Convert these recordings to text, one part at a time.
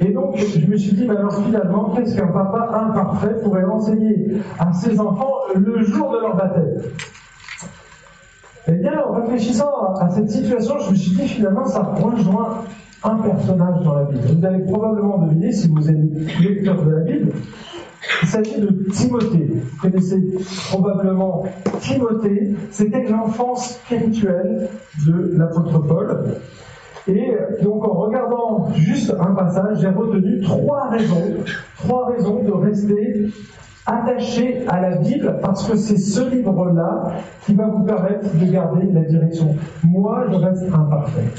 Et donc, je me suis dit, mais alors finalement, qu'est-ce qu'un papa imparfait pourrait enseigner à ses enfants le jour de leur baptême? Eh bien, en réfléchissant à cette situation, je me suis dit, finalement, ça rejoint un personnage dans la Bible. Vous allez probablement deviner, si vous êtes lecteur de la Bible, il s'agit de Timothée. Vous connaissez probablement Timothée. C'était l'enfance spirituelle de l'apôtre Paul. Et donc en regardant juste un passage, j'ai retenu trois raisons, trois raisons de rester attaché à la Bible parce que c'est ce livre-là qui va vous permettre de garder la direction. Moi, je reste imparfait.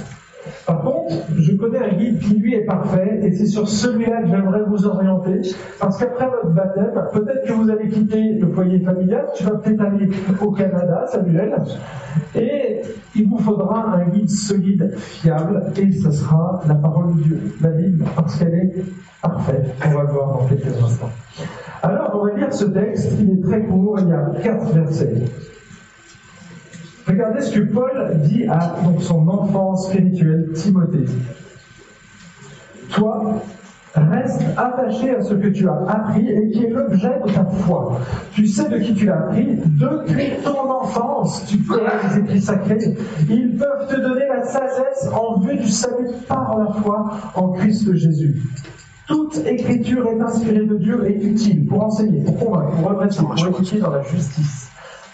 Je connais un guide qui lui est parfait et c'est sur celui-là que j'aimerais vous orienter parce qu'après votre baptême, peut-être que vous allez quitter le foyer familial, tu vas peut-être aller au Canada, Samuel, et il vous faudra un guide solide, fiable et ce sera la parole de Dieu, la Bible, parce qu'elle est parfaite. On va le voir dans quelques instants. Alors, on va lire ce texte, il est très court, il y a quatre versets. Regardez ce que Paul dit à son enfant spirituel, Timothée. Toi, reste attaché à ce que tu as appris et qui est l'objet de ta foi. Tu sais de qui tu l'as appris depuis ton enfance. Tu connais les écrits sacrés. Ils peuvent te donner la sagesse en vue du salut par la foi en Christ Jésus. Toute écriture est inspirée de Dieu et utile pour enseigner, pour convaincre, pour redresser, pour éduquer dans la justice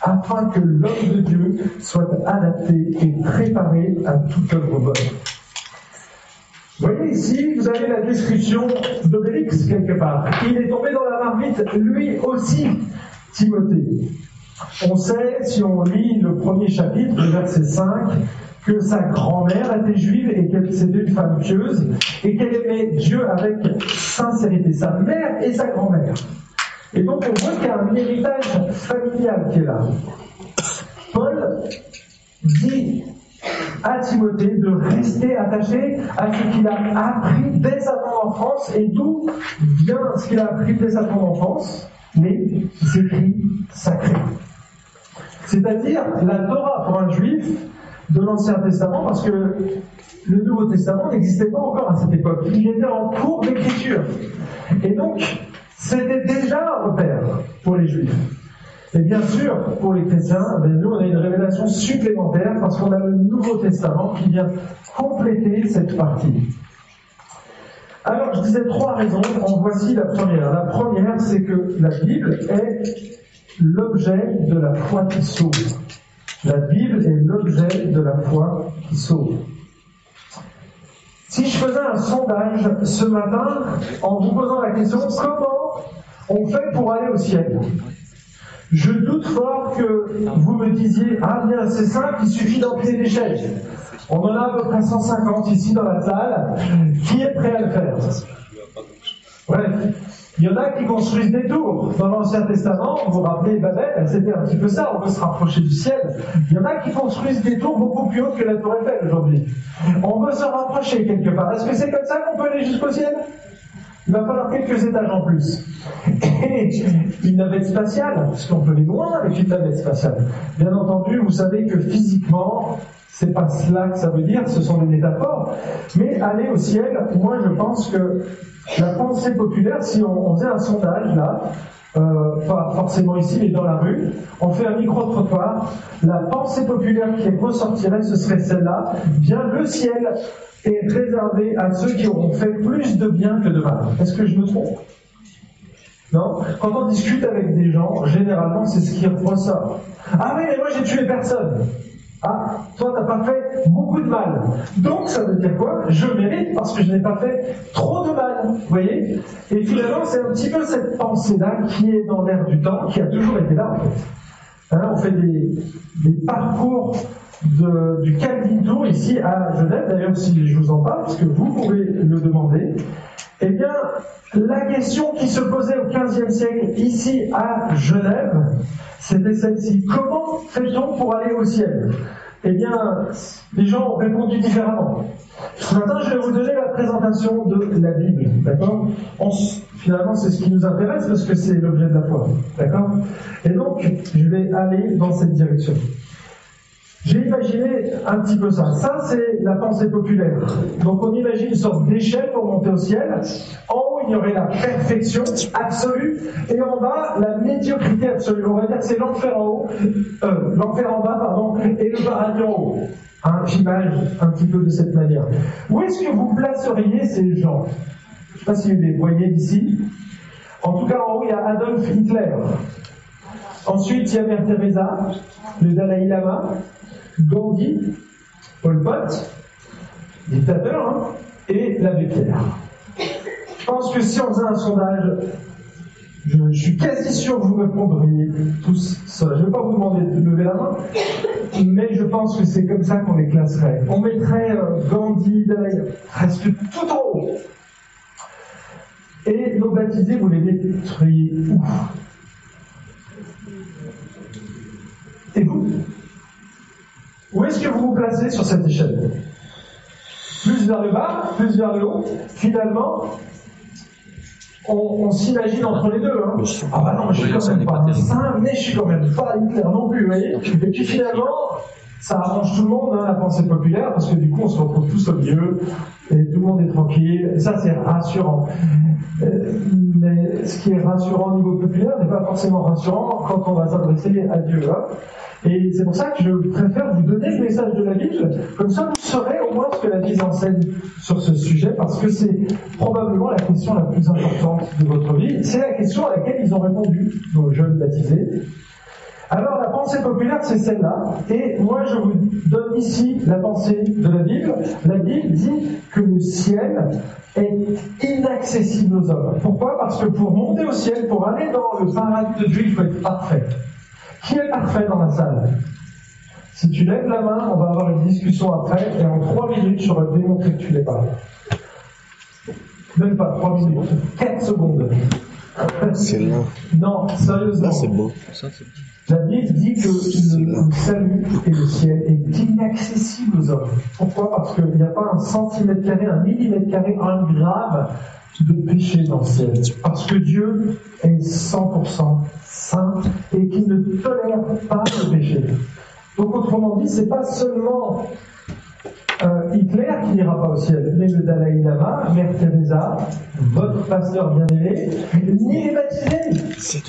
afin que l'homme de Dieu soit adapté et préparé à toute œuvre bonne. Vous voyez ici, vous avez la description d'Obélix quelque part. Il est tombé dans la marmite, lui aussi, Timothée. On sait, si on lit le premier chapitre, le verset 5, que sa grand-mère était juive et qu'elle c'était une femme pieuse et qu'elle aimait Dieu avec sincérité, sa mère et sa grand-mère. Et donc on voit qu'il y a un héritage familial qui est là. Paul dit à Timothée de rester attaché à ce qu'il a appris dès sa tendre enfance. Et d'où vient ce qu'il a appris dès sa tendre enfance Les écrits sacrés. C'est-à-dire la Torah pour un juif de l'Ancien Testament, parce que le Nouveau Testament n'existait pas encore à cette époque. Il était en cours d'écriture. Et donc, c'était déjà un repère pour les juifs. Et bien sûr, pour les chrétiens, ben, nous, on a une révélation supplémentaire parce qu'on a le Nouveau Testament qui vient compléter cette partie. Alors, je disais trois raisons. En voici la première. La première, c'est que la Bible est l'objet de la foi qui sauve. La Bible est l'objet de la foi qui sauve. Si je faisais un sondage ce matin en vous posant la question comment on fait pour aller au ciel? Je doute fort que vous me disiez Ah bien, c'est simple, il suffit d'empiler des chaises. On en a à peu près 150 ici dans la salle. Qui est prêt à le faire? Ouais. Il y en a qui construisent des tours. Dans l'Ancien Testament, vous vous rappelez Babel, c'était un petit peu ça, on veut se rapprocher du ciel. Il y en a qui construisent des tours beaucoup plus hautes que la tour Eiffel aujourd'hui. On veut se rapprocher quelque part. Est-ce que c'est comme ça qu'on peut aller jusqu'au ciel? Il va falloir quelques étages en plus. Et une navette spatiale, parce qu'on peut aller loin avec une navette spatiale. Bien entendu, vous savez que physiquement, c'est pas cela que ça veut dire, ce sont des métaphores. Mais aller au ciel, moi je pense que la pensée populaire, si on, faisait un sondage là, euh, pas forcément ici, mais dans la rue, on fait un micro-trottoir, la pensée populaire qui ressortirait, ce serait celle-là, bien le ciel est réservé à ceux qui auront fait plus de bien que de mal. Est-ce que je me trompe? Non? Quand on discute avec des gens, généralement, c'est ce qui ressort. Ah oui, mais moi j'ai tué personne. Ah, toi, t'as pas fait beaucoup de mal. Donc, ça veut dire quoi? Je mérite parce que je n'ai pas fait trop de mal. Vous voyez? Et finalement, c'est un petit peu cette pensée-là qui est dans l'air du temps, qui a toujours été là, en fait. Hein, on fait des, parcours du Calvin Tour ici à Genève, d'ailleurs, si je vous en parle, parce que vous pouvez le demander. Eh bien, la question qui se posait au XVe siècle ici à Genève, c'était celle-ci. Comment fait-on pour aller au ciel? Eh bien, les gens ont répondu différemment. Ce matin, je vais vous donner la présentation de la Bible, d'accord? Finalement, c'est ce qui nous intéresse parce que c'est l'objet de la foi, d'accord? Et donc, je vais aller dans cette direction. J'ai imaginé un petit peu ça. Ça, c'est la pensée populaire. Donc on imagine une sorte d'échelle pour monter au ciel. En haut, il y aurait la perfection absolue, et en bas, la médiocrité absolue. On va dire que c'est l'enfer en haut, euh, l'enfer en bas, pardon, et le paradis en haut. Hein, J'imagine un petit peu de cette manière. Où est-ce que vous placeriez ces gens? Je ne sais pas si vous les voyez ici. En tout cas, en haut, il y a Adolf Hitler. Ensuite, il y a Mère Teresa, le Dalai Lama, Gandhi, Pol Pot, dictateur, hein, et l'abbé Pierre. Je pense que si on faisait un sondage, je, suis quasi sûr que vous répondriez tous ça. Je ne vais pas vous demander de lever la main, mais je pense que c'est comme ça qu'on les classerait. On mettrait euh, Gandhi, Dalai presque tout en haut. Et nos baptisés, vous les mettriez où? Et vous? Où est-ce que vous vous placez sur cette échelle? Plus vers le bas, plus vers le haut Finalement, on, s'imagine entre les deux. Hein. Ah bah non, je suis quand même pas saint, mais je suis quand même pas Hitler non plus, vous voyez Et puis finalement, ça arrange tout le monde, hein, la pensée populaire, parce que du coup, on se retrouve tous au milieu, et tout le monde est tranquille, et ça, c'est rassurant. Euh, mais ce qui est rassurant au niveau populaire n'est pas forcément rassurant quand on va s'adresser à Dieu. Hein. Et c'est pour ça que je préfère vous donner le message de la Bible, comme ça vous saurez au moins ce que la Bible enseigne sur ce sujet, parce que c'est probablement la question la plus importante de votre vie. C'est la question à laquelle ils ont répondu, nos jeunes baptisés. Alors la pensée populaire, c'est celle-là. Et moi, je vous donne ici la pensée de la Bible. La Bible dit que le ciel est inaccessible aux hommes. Pourquoi? Parce que pour monter au ciel, pour aller dans le paradis de Dieu, il faut être parfait. Qui est parfait dans la salle Si tu lèves la main, on va avoir une discussion après, et en trois minutes, je vais démontrer que tu l'es pas. Même pas trois minutes, quatre secondes. C'est long. Non, sérieusement. c'est beau. La Bible dit que le salut et le ciel est inaccessible aux hommes. Pourquoi? Parce qu'il n'y a pas un centimètre carré, un millimètre carré, un grave de péché dans le ciel. Parce que Dieu est 100% saint et qu'il ne tolère pas le péché. Donc autrement dit, c'est pas seulement euh, Hitler qui n'ira pas au ciel, mais le Dalai Lama, Mère Teresa, votre pasteur bien-aimé, ni les baptisés.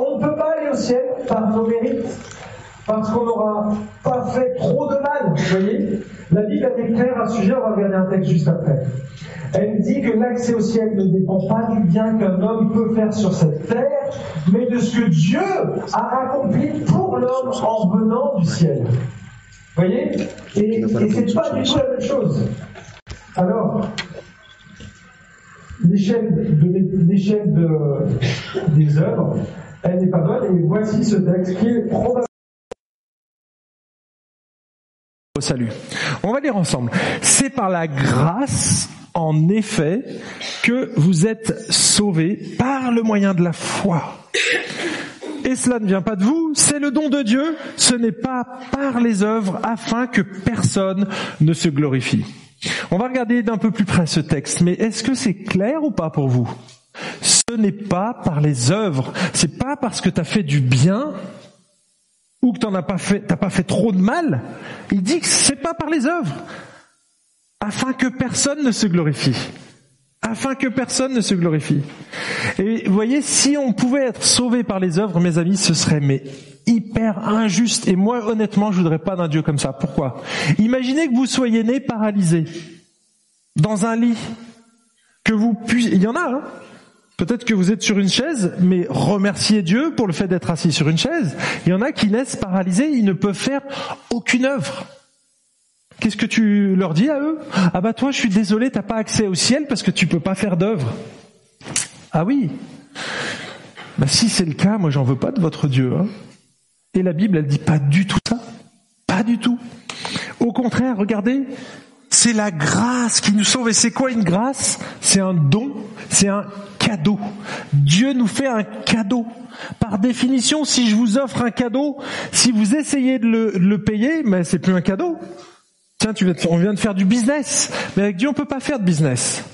On ne peut pas aller au ciel par nos mérites, parce qu'on n'aura pas fait trop de mal, vous voyez La Bible est claire à ce sujet, on va regarder un texte juste après. Elle dit que l'accès au ciel ne dépend pas du bien qu'un homme peut faire sur cette terre, mais de ce que Dieu a accompli pour l'homme en venant du ciel. Vous voyez? Et, et c'est pas du tout la même chose. Alors, l'échelle de, l'échelle de, des œuvres, elle n'est pas bonne, et voici ce texte qui est probablement salut. On va lire ensemble. C'est par la grâce, en effet, que vous êtes sauvés par le moyen de la foi. Et cela ne vient pas de vous, c'est le don de Dieu, ce n'est pas par les œuvres afin que personne ne se glorifie. On va regarder d'un peu plus près ce texte, mais est-ce que c'est clair ou pas pour vous? Ce n'est pas par les œuvres, c'est pas parce que tu as fait du bien ou que tu n'as pas fait, t'as pas fait trop de mal. Il dit que c'est pas par les œuvres, afin que personne ne se glorifie afin que personne ne se glorifie. Et vous voyez, si on pouvait être sauvé par les œuvres, mes amis, ce serait mais hyper injuste. Et moi, honnêtement, je voudrais pas d'un Dieu comme ça. Pourquoi? Imaginez que vous soyez né paralysé dans un lit, que vous puissiez. Il y en a. Hein Peut-être que vous êtes sur une chaise, mais remerciez Dieu pour le fait d'être assis sur une chaise. Il y en a qui naissent paralysés, ils ne peuvent faire aucune œuvre. Qu'est-ce que tu leur dis à eux? Ah bah toi, je suis désolé, t'as pas accès au ciel parce que tu peux pas faire d'œuvre. Ah oui. Bah si c'est le cas, moi j'en veux pas de votre Dieu. Hein. Et la Bible, elle dit pas du tout ça. Pas du tout. Au contraire, regardez, c'est la grâce qui nous sauve. Et c'est quoi une grâce? C'est un don, c'est un cadeau. Dieu nous fait un cadeau. Par définition, si je vous offre un cadeau, si vous essayez de le, payer, mais c'est plus un cadeau. Tiens, tu on vient de faire du business. Mais avec Dieu, on peut pas faire de business.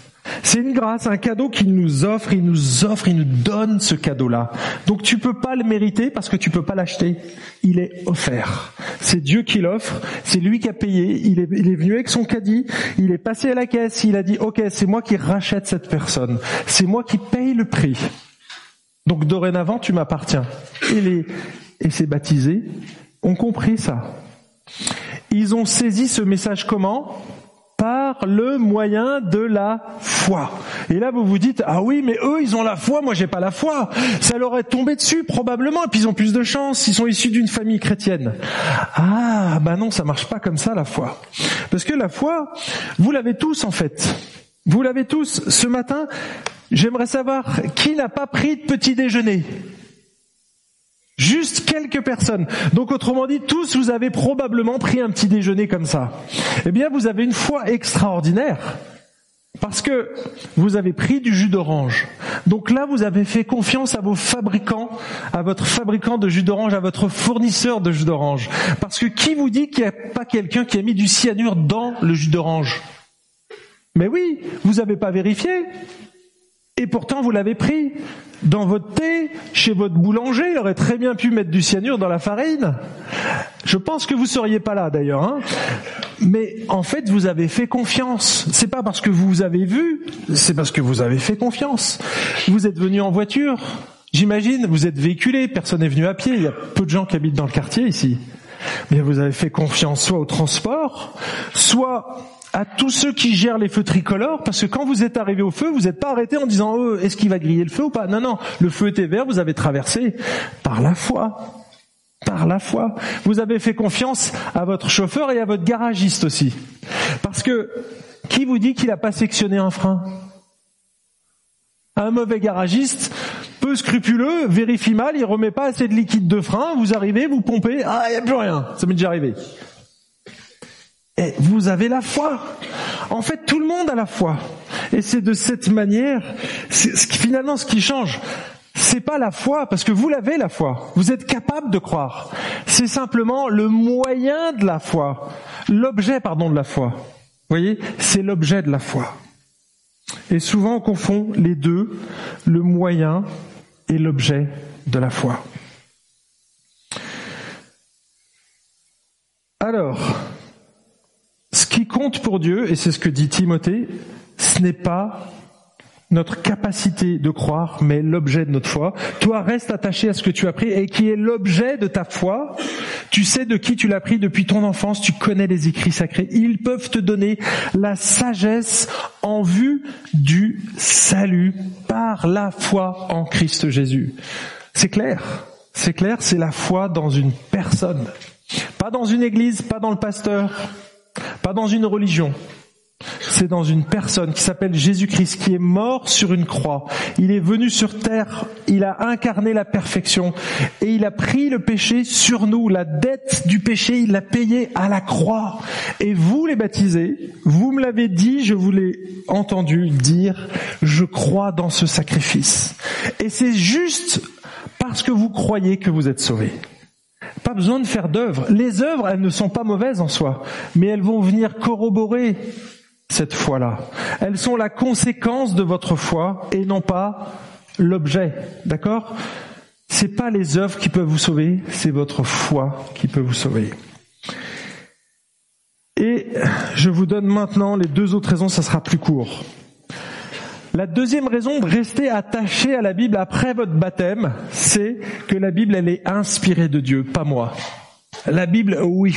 C'est une grâce, un cadeau qu'il nous offre, il nous offre, il nous donne ce cadeau-là. Donc tu peux pas le mériter parce que tu peux pas l'acheter. Il est offert. C'est Dieu qui l'offre, c'est lui qui a payé, il est, il est venu avec son caddie, il est passé à la caisse, il a dit ok c'est moi qui rachète cette personne, c'est moi qui paye le prix. Donc dorénavant tu m'appartiens. Et les, et ces baptisés ont compris ça. Ils ont saisi ce message comment? Par le moyen de la foi. Et là, vous vous dites, ah oui, mais eux, ils ont la foi, moi, j'ai pas la foi. Ça leur est tombé dessus, probablement, et puis ils ont plus de chance, ils sont issus d'une famille chrétienne. Ah, bah non, ça marche pas comme ça, la foi. Parce que la foi, vous l'avez tous, en fait. Vous l'avez tous. Ce matin, j'aimerais savoir qui n'a pas pris de petit déjeuner. Juste quelques personnes. Donc autrement dit, tous vous avez probablement pris un petit déjeuner comme ça. Eh bien, vous avez une foi extraordinaire. Parce que vous avez pris du jus d'orange. Donc là, vous avez fait confiance à vos fabricants, à votre fabricant de jus d'orange, à votre fournisseur de jus d'orange. Parce que qui vous dit qu'il n'y a pas quelqu'un qui a mis du cyanure dans le jus d'orange? Mais oui, vous n'avez pas vérifié. Et pourtant, vous l'avez pris. Dans votre thé, chez votre boulanger, il aurait très bien pu mettre du cyanure dans la farine. Je pense que vous seriez pas là d'ailleurs. Hein. Mais en fait, vous avez fait confiance. C'est pas parce que vous avez vu, c'est parce que vous avez fait confiance. Vous êtes venu en voiture. J'imagine, vous êtes véhiculé, personne n'est venu à pied. Il y a peu de gens qui habitent dans le quartier ici. Mais vous avez fait confiance soit au transport, soit à tous ceux qui gèrent les feux tricolores, parce que quand vous êtes arrivé au feu, vous n'êtes pas arrêté en disant oh, est-ce qu'il va griller le feu ou pas? Non, non, le feu était vert, vous avez traversé par la foi. Par la foi. Vous avez fait confiance à votre chauffeur et à votre garagiste aussi. Parce que qui vous dit qu'il n'a pas sectionné un frein? Un mauvais garagiste, peu scrupuleux, vérifie mal, il remet pas assez de liquide de frein, vous arrivez, vous pompez, ah, il n'y a plus rien. Ça m'est déjà arrivé. Vous avez la foi. En fait, tout le monde a la foi. Et c'est de cette manière, finalement, ce qui change, c'est pas la foi, parce que vous l'avez la foi. Vous êtes capable de croire. C'est simplement le moyen de la foi. L'objet, pardon, de la foi. Vous voyez? C'est l'objet de la foi. Et souvent, on confond les deux, le moyen et l'objet de la foi. Alors, pour Dieu, et c'est ce que dit Timothée, ce n'est pas notre capacité de croire, mais l'objet de notre foi. Toi, reste attaché à ce que tu as pris et qui est l'objet de ta foi. Tu sais de qui tu l'as pris depuis ton enfance, tu connais les écrits sacrés. Ils peuvent te donner la sagesse en vue du salut par la foi en Christ Jésus. C'est clair, c'est clair, c'est la foi dans une personne. Pas dans une église, pas dans le pasteur, pas dans une religion. C'est dans une personne qui s'appelle Jésus-Christ, qui est mort sur une croix. Il est venu sur terre, il a incarné la perfection et il a pris le péché sur nous. La dette du péché, il l'a payé à la croix. Et vous les baptisés, vous me l'avez dit, je vous l'ai entendu dire, je crois dans ce sacrifice. Et c'est juste parce que vous croyez que vous êtes sauvés. Pas besoin de faire d'œuvres. Les œuvres, elles ne sont pas mauvaises en soi, mais elles vont venir corroborer cette foi-là. Elles sont la conséquence de votre foi et non pas l'objet. D'accord? C'est pas les œuvres qui peuvent vous sauver, c'est votre foi qui peut vous sauver. Et je vous donne maintenant les deux autres raisons, ça sera plus court. La deuxième raison de rester attaché à la Bible après votre baptême, c'est que la Bible, elle est inspirée de Dieu, pas moi. La Bible, oui.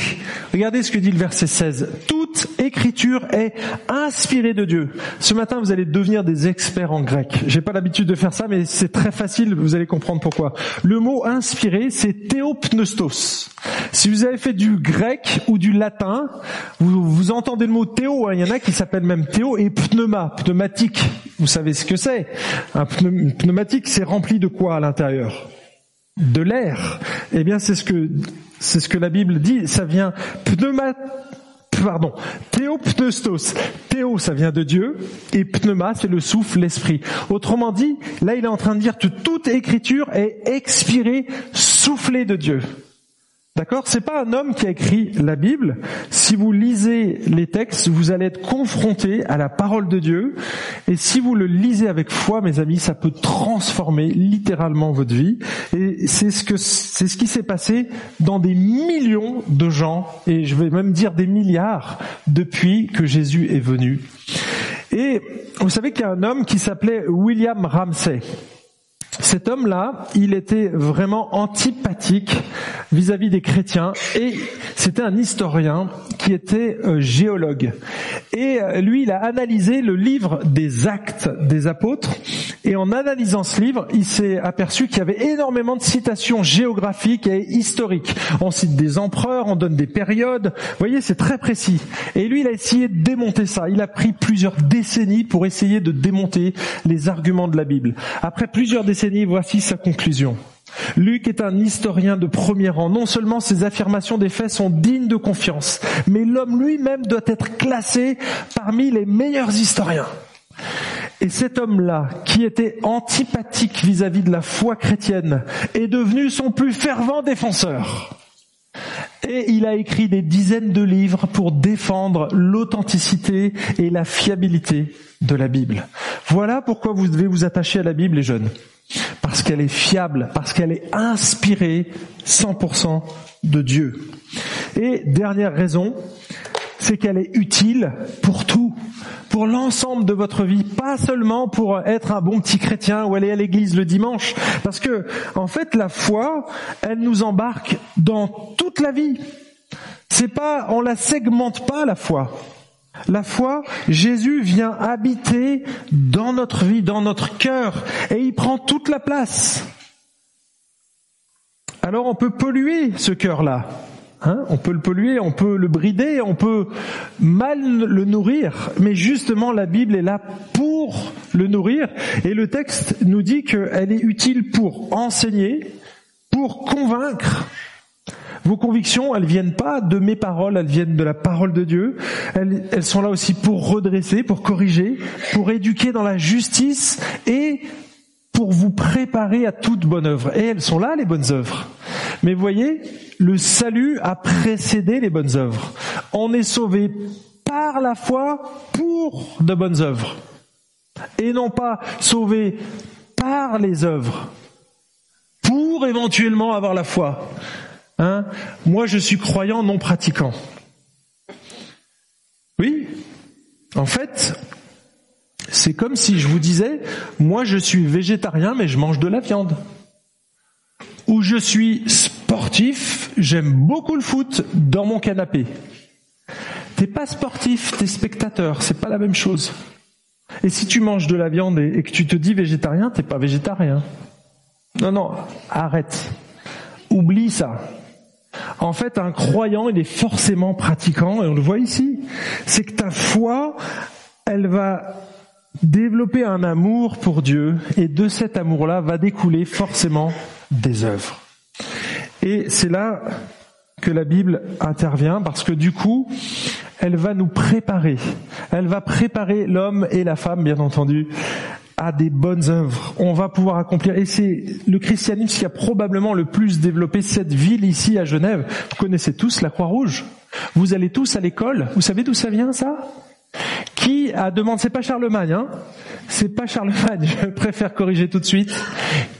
Regardez ce que dit le verset 16. Toute écriture est inspirée de Dieu. Ce matin, vous allez devenir des experts en grec. J'ai pas l'habitude de faire ça, mais c'est très facile, vous allez comprendre pourquoi. Le mot inspiré, c'est théopneustos. Si vous avez fait du grec ou du latin, vous, vous entendez le mot théo, hein. il y en a qui s'appellent même théo et pneuma, pneumatique. Vous savez ce que c'est. Un pneumatique, c'est rempli de quoi à l'intérieur? De l'air. Eh bien, c'est ce que c'est ce que la Bible dit. Ça vient pneuma, pardon, théopneustos. Théo, ça vient de Dieu, et pneuma, c'est le souffle, l'esprit. Autrement dit, là, il est en train de dire que toute écriture est expirée, soufflée de Dieu. D'accord? C'est pas un homme qui a écrit la Bible. Si vous lisez les textes, vous allez être confronté à la parole de Dieu. Et si vous le lisez avec foi, mes amis, ça peut transformer littéralement votre vie. Et c'est ce c'est ce qui s'est passé dans des millions de gens, et je vais même dire des milliards, depuis que Jésus est venu. Et vous savez qu'il y a un homme qui s'appelait William Ramsey. Cet homme-là, il était vraiment antipathique vis-à-vis des chrétiens et c'était un historien qui était euh, géologue. Et euh, lui, il a analysé le livre des actes des apôtres et en analysant ce livre, il s'est aperçu qu'il y avait énormément de citations géographiques et historiques. On cite des empereurs, on donne des périodes. Vous voyez, c'est très précis. Et lui, il a essayé de démonter ça. Il a pris plusieurs décennies pour essayer de démonter les arguments de la Bible. Après plusieurs décennies, voici sa conclusion. Luc est un historien de premier rang. Non seulement ses affirmations des faits sont dignes de confiance, mais l'homme lui-même doit être classé parmi les meilleurs historiens. Et cet homme-là, qui était antipathique vis-à-vis de la foi chrétienne, est devenu son plus fervent défenseur. Et il a écrit des dizaines de livres pour défendre l'authenticité et la fiabilité de la Bible. Voilà pourquoi vous devez vous attacher à la Bible, les jeunes. Parce qu'elle est fiable, parce qu'elle est inspirée 100% de Dieu. Et dernière raison, c'est qu'elle est utile pour tout, pour l'ensemble de votre vie, pas seulement pour être un bon petit chrétien ou aller à l'église le dimanche, parce que en fait la foi, elle nous embarque dans toute la vie. C'est pas, on la segmente pas la foi. La foi, Jésus vient habiter dans notre vie, dans notre cœur, et il prend toute la place. Alors on peut polluer ce cœur-là. Hein, on peut le polluer, on peut le brider, on peut mal le nourrir, mais justement la Bible est là pour le nourrir et le texte nous dit qu'elle est utile pour enseigner, pour convaincre. Vos convictions, elles viennent pas de mes paroles, elles viennent de la parole de Dieu. Elles, elles sont là aussi pour redresser, pour corriger, pour éduquer dans la justice et pour vous préparer à toute bonne œuvre. Et elles sont là, les bonnes œuvres. Mais voyez, le salut a précédé les bonnes œuvres. On est sauvé par la foi pour de bonnes œuvres. Et non pas sauvé par les œuvres. Pour éventuellement avoir la foi. Hein? Moi, je suis croyant non pratiquant. Oui. En fait, c'est comme si je vous disais, moi je suis végétarien mais je mange de la viande. Ou je suis sportif, j'aime beaucoup le foot dans mon canapé. T'es pas sportif, t'es spectateur, c'est pas la même chose. Et si tu manges de la viande et, que tu te dis végétarien, t'es pas végétarien. Non, non, arrête. Oublie ça. En fait, un croyant, il est forcément pratiquant, et on le voit ici. C'est que ta foi, elle va développer un amour pour Dieu et de cet amour-là va découler forcément des œuvres. Et c'est là que la Bible intervient parce que du coup, elle va nous préparer. Elle va préparer l'homme et la femme, bien entendu, à des bonnes œuvres. On va pouvoir accomplir. Et c'est le christianisme qui a probablement le plus développé cette ville ici à Genève. Vous connaissez tous la Croix-Rouge. Vous allez tous à l'école. Vous savez d'où ça vient, ça? Qui a demandé, c'est pas Charlemagne, hein, c'est pas Charlemagne, je préfère corriger tout de suite,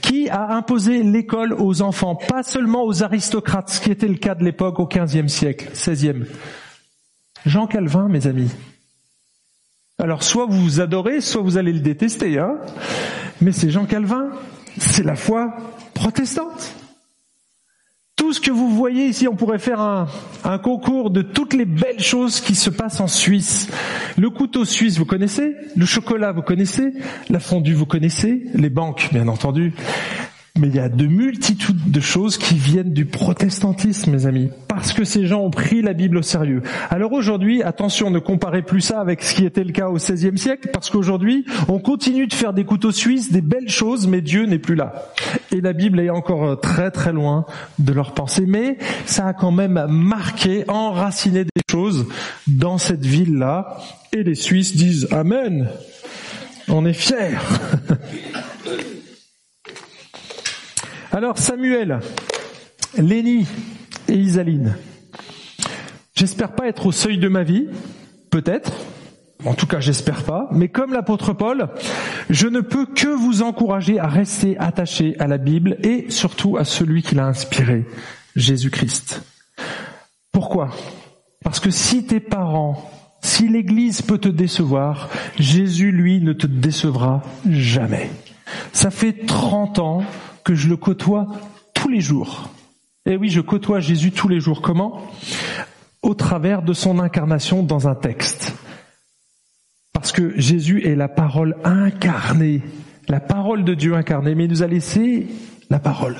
qui a imposé l'école aux enfants, pas seulement aux aristocrates, ce qui était le cas de l'époque au XVe siècle, XVIe. Jean Calvin, mes amis. Alors soit vous adorez, soit vous allez le détester, hein, mais c'est Jean Calvin, c'est la foi protestante. Tout ce que vous voyez ici, on pourrait faire un, concours de toutes les belles choses qui se passent en Suisse. Le couteau suisse, vous connaissez? Le chocolat, vous connaissez? La fondue, vous connaissez? Les banques, bien entendu. Mais il y a de multitudes de choses qui viennent du protestantisme, mes amis, parce que ces gens ont pris la Bible au sérieux. Alors aujourd'hui, attention, ne comparez plus ça avec ce qui était le cas au XVIe siècle, parce qu'aujourd'hui, on continue de faire des couteaux suisses, des belles choses, mais Dieu n'est plus là. Et la Bible est encore très très loin de leur pensée, mais ça a quand même marqué, enraciné des choses dans cette ville-là, et les Suisses disent Amen. On est fiers. Alors Samuel, Léni et Isaline. J'espère pas être au seuil de ma vie, peut-être, en tout cas, j'espère pas. Mais comme l'apôtre Paul, je ne peux que vous encourager à rester attaché à la Bible et surtout à celui qui l'a inspiré, Jésus-Christ. Pourquoi? Parce que si tes parents, si l'Église peut te décevoir, Jésus, lui, ne te décevra jamais. Ça fait 30 ans que je le côtoie tous les jours. Et oui, je côtoie Jésus tous les jours. Comment? Au travers de son incarnation dans un texte. Parce que Jésus est la parole incarnée, la parole de Dieu incarnée, mais il nous a laissé la parole.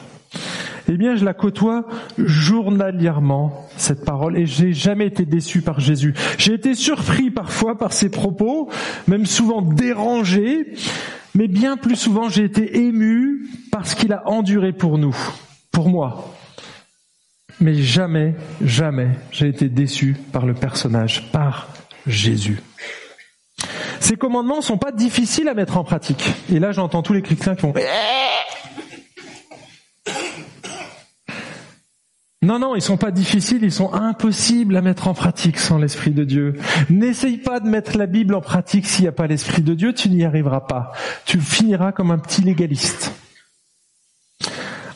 Eh bien, je la côtoie journalièrement, cette parole, et j'ai jamais été déçu par Jésus. J'ai été surpris parfois par ses propos, même souvent dérangé, mais bien plus souvent j'ai été ému par ce qu'il a enduré pour nous, pour moi. Mais jamais, jamais j'ai été déçu par le personnage, par Jésus. Ces commandements sont pas difficiles à mettre en pratique. Et là, j'entends tous les chrétiens qui font Non, non, ils sont pas difficiles, ils sont impossibles à mettre en pratique sans l'Esprit de Dieu. N'essaye pas de mettre la Bible en pratique s'il n'y a pas l'Esprit de Dieu, tu n'y arriveras pas. Tu finiras comme un petit légaliste.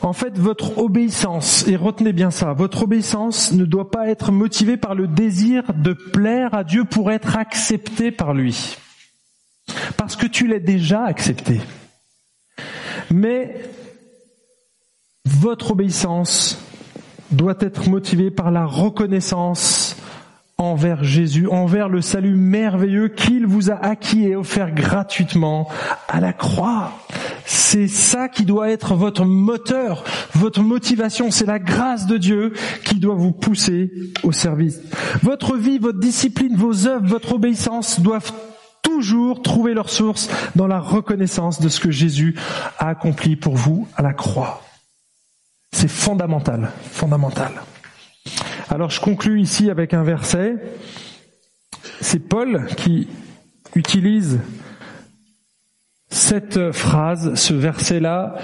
En fait, votre obéissance, et retenez bien ça, votre obéissance ne doit pas être motivée par le désir de plaire à Dieu pour être accepté par lui. Parce que tu l'as déjà accepté. Mais votre obéissance doit être motivée par la reconnaissance envers Jésus, envers le salut merveilleux qu'il vous a acquis et offert gratuitement à la croix. C'est ça qui doit être votre moteur, votre motivation. C'est la grâce de Dieu qui doit vous pousser au service. Votre vie, votre discipline, vos œuvres, votre obéissance doivent toujours trouver leur source dans la reconnaissance de ce que Jésus a accompli pour vous à la croix. C'est fondamental, fondamental. Alors je conclus ici avec un verset. C'est Paul qui utilise cette phrase, ce verset-là,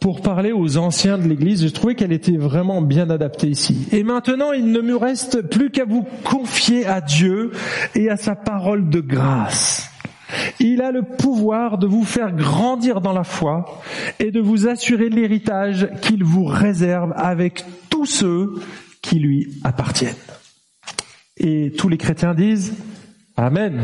pour parler aux anciens de l'Église. J'ai trouvé qu'elle était vraiment bien adaptée ici. Et maintenant, il ne me reste plus qu'à vous confier à Dieu et à sa parole de grâce. Il a le pouvoir de vous faire grandir dans la foi et de vous assurer l'héritage qu'il vous réserve avec tous ceux qui lui appartiennent. Et tous les chrétiens disent Amen.